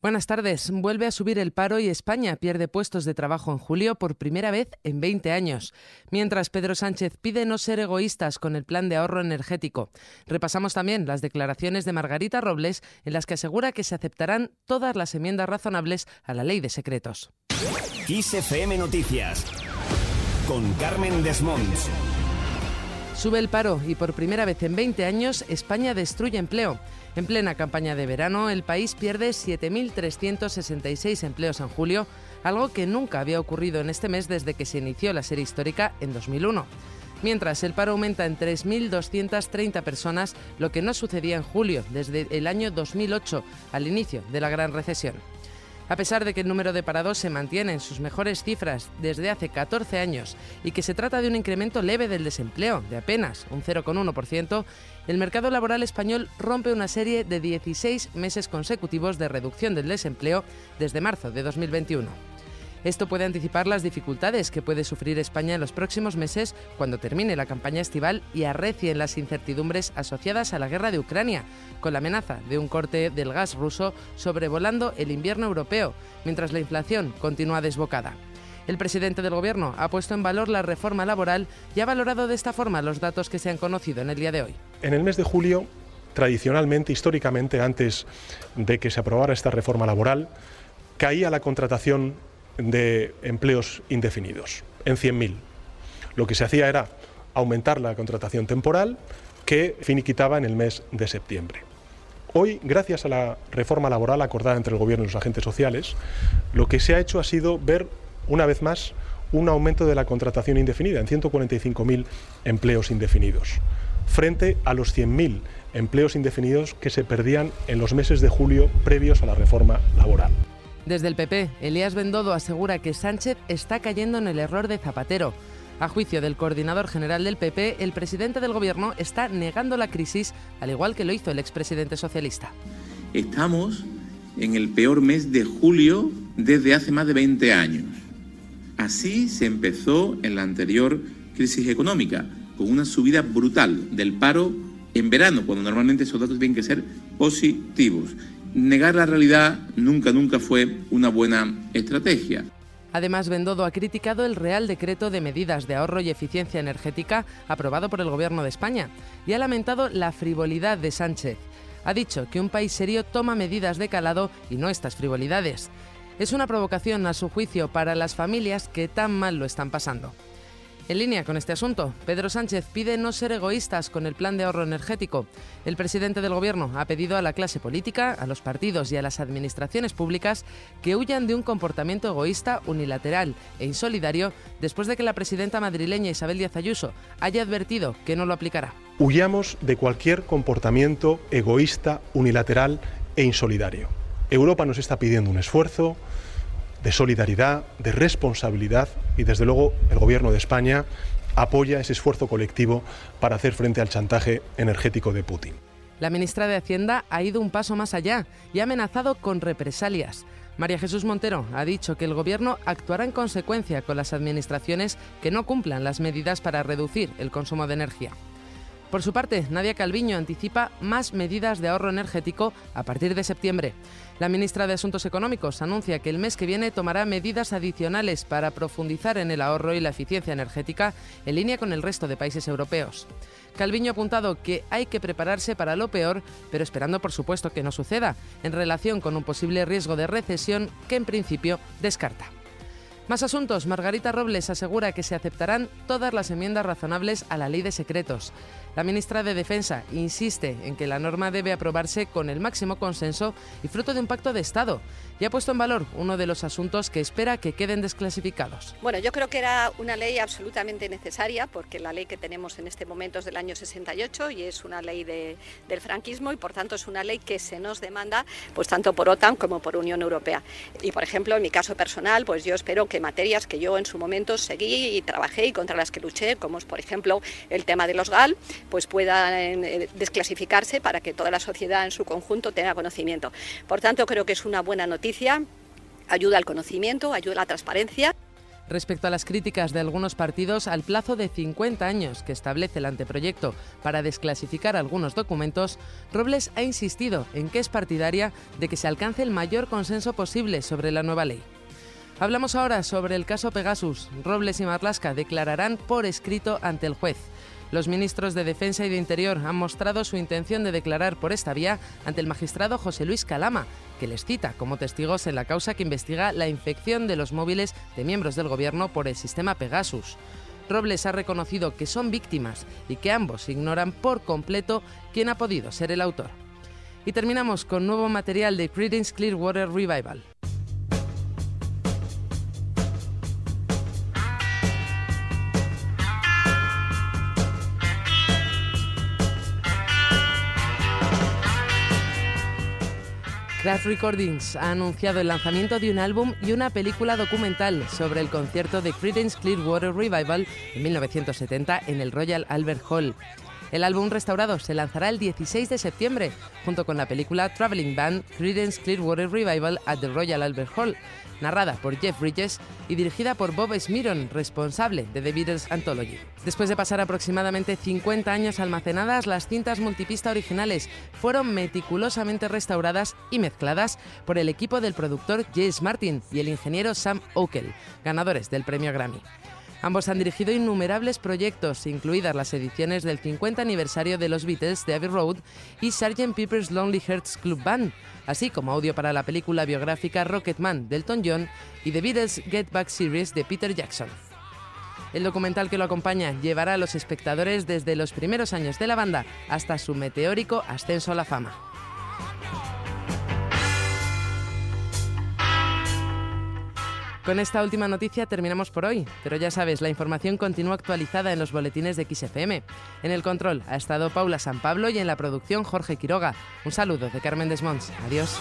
Buenas tardes. Vuelve a subir el paro y España pierde puestos de trabajo en julio por primera vez en 20 años. Mientras Pedro Sánchez pide no ser egoístas con el plan de ahorro energético. Repasamos también las declaraciones de Margarita Robles en las que asegura que se aceptarán todas las enmiendas razonables a la ley de secretos. Noticias con Carmen Desmonts. Sube el paro y por primera vez en 20 años España destruye empleo. En plena campaña de verano, el país pierde 7.366 empleos en julio, algo que nunca había ocurrido en este mes desde que se inició la serie histórica en 2001. Mientras el paro aumenta en 3.230 personas, lo que no sucedía en julio desde el año 2008, al inicio de la gran recesión. A pesar de que el número de parados se mantiene en sus mejores cifras desde hace 14 años y que se trata de un incremento leve del desempleo, de apenas un 0,1%, el mercado laboral español rompe una serie de 16 meses consecutivos de reducción del desempleo desde marzo de 2021. Esto puede anticipar las dificultades que puede sufrir España en los próximos meses cuando termine la campaña estival y arrecien las incertidumbres asociadas a la guerra de Ucrania, con la amenaza de un corte del gas ruso sobrevolando el invierno europeo, mientras la inflación continúa desbocada. El presidente del Gobierno ha puesto en valor la reforma laboral y ha valorado de esta forma los datos que se han conocido en el día de hoy. En el mes de julio, tradicionalmente, históricamente, antes de que se aprobara esta reforma laboral, caía la contratación de empleos indefinidos, en 100.000. Lo que se hacía era aumentar la contratación temporal que finiquitaba en el mes de septiembre. Hoy, gracias a la reforma laboral acordada entre el Gobierno y los agentes sociales, lo que se ha hecho ha sido ver, una vez más, un aumento de la contratación indefinida en 145.000 empleos indefinidos, frente a los 100.000 empleos indefinidos que se perdían en los meses de julio previos a la reforma laboral. Desde el PP, Elías Bendodo asegura que Sánchez está cayendo en el error de Zapatero. A juicio del coordinador general del PP, el presidente del gobierno está negando la crisis, al igual que lo hizo el expresidente socialista. Estamos en el peor mes de julio desde hace más de 20 años. Así se empezó en la anterior crisis económica, con una subida brutal del paro en verano, cuando normalmente esos datos tienen que ser positivos negar la realidad nunca, nunca fue una buena estrategia. Además, Bendodo ha criticado el Real Decreto de Medidas de Ahorro y Eficiencia Energética aprobado por el Gobierno de España y ha lamentado la frivolidad de Sánchez. Ha dicho que un país serio toma medidas de calado y no estas frivolidades. Es una provocación, a su juicio, para las familias que tan mal lo están pasando. En línea con este asunto, Pedro Sánchez pide no ser egoístas con el plan de ahorro energético. El presidente del Gobierno ha pedido a la clase política, a los partidos y a las administraciones públicas que huyan de un comportamiento egoísta, unilateral e insolidario después de que la presidenta madrileña Isabel Díaz Ayuso haya advertido que no lo aplicará. Huyamos de cualquier comportamiento egoísta, unilateral e insolidario. Europa nos está pidiendo un esfuerzo, de solidaridad, de responsabilidad y desde luego el Gobierno de España apoya ese esfuerzo colectivo para hacer frente al chantaje energético de Putin. La ministra de Hacienda ha ido un paso más allá y ha amenazado con represalias. María Jesús Montero ha dicho que el Gobierno actuará en consecuencia con las administraciones que no cumplan las medidas para reducir el consumo de energía. Por su parte, Nadia Calviño anticipa más medidas de ahorro energético a partir de septiembre. La ministra de Asuntos Económicos anuncia que el mes que viene tomará medidas adicionales para profundizar en el ahorro y la eficiencia energética en línea con el resto de países europeos. Calviño ha apuntado que hay que prepararse para lo peor, pero esperando por supuesto que no suceda, en relación con un posible riesgo de recesión que en principio descarta. Más asuntos. Margarita Robles asegura que se aceptarán todas las enmiendas razonables a la ley de secretos. La ministra de Defensa insiste en que la norma debe aprobarse con el máximo consenso y fruto de un pacto de Estado y ha puesto en valor uno de los asuntos que espera que queden desclasificados. Bueno, yo creo que era una ley absolutamente necesaria porque la ley que tenemos en este momento es del año 68 y es una ley del franquismo y por tanto es una ley que se nos demanda pues tanto por OTAN como por Unión Europea. Y por ejemplo, en mi caso personal, pues yo espero que materias que yo en su momento seguí y trabajé y contra las que luché, como es por ejemplo el tema de los GAL, pues puedan eh, desclasificarse para que toda la sociedad en su conjunto tenga conocimiento. Por tanto, creo que es una buena noticia ayuda al conocimiento, ayuda a la transparencia. Respecto a las críticas de algunos partidos al plazo de 50 años que establece el anteproyecto para desclasificar algunos documentos, Robles ha insistido en que es partidaria de que se alcance el mayor consenso posible sobre la nueva ley. Hablamos ahora sobre el caso Pegasus. Robles y Marlasca declararán por escrito ante el juez. Los ministros de Defensa y de Interior han mostrado su intención de declarar por esta vía ante el magistrado José Luis Calama, que les cita como testigos en la causa que investiga la infección de los móviles de miembros del gobierno por el sistema Pegasus. Robles ha reconocido que son víctimas y que ambos ignoran por completo quién ha podido ser el autor. Y terminamos con nuevo material de Creedence Clearwater Revival. Craft Recordings ha anunciado el lanzamiento de un álbum y una película documental sobre el concierto de Creedence Clearwater Revival en 1970 en el Royal Albert Hall. El álbum restaurado se lanzará el 16 de septiembre, junto con la película Traveling Band Creedence Clearwater Revival at the Royal Albert Hall, narrada por Jeff Bridges y dirigida por Bob Smiron, responsable de The Beatles Anthology. Después de pasar aproximadamente 50 años almacenadas, las cintas multipista originales fueron meticulosamente restauradas y mezcladas por el equipo del productor James Martin y el ingeniero Sam Okel, ganadores del premio Grammy. Ambos han dirigido innumerables proyectos, incluidas las ediciones del 50 aniversario de los Beatles de Abbey Road y Sgt. Pepper's Lonely Hearts Club Band, así como audio para la película biográfica Rocketman de Elton John y The Beatles Get Back Series de Peter Jackson. El documental que lo acompaña llevará a los espectadores desde los primeros años de la banda hasta su meteórico ascenso a la fama. Con esta última noticia terminamos por hoy, pero ya sabes, la información continúa actualizada en los boletines de XFM. En el control ha estado Paula San Pablo y en la producción Jorge Quiroga. Un saludo de Carmen Desmonts. Adiós.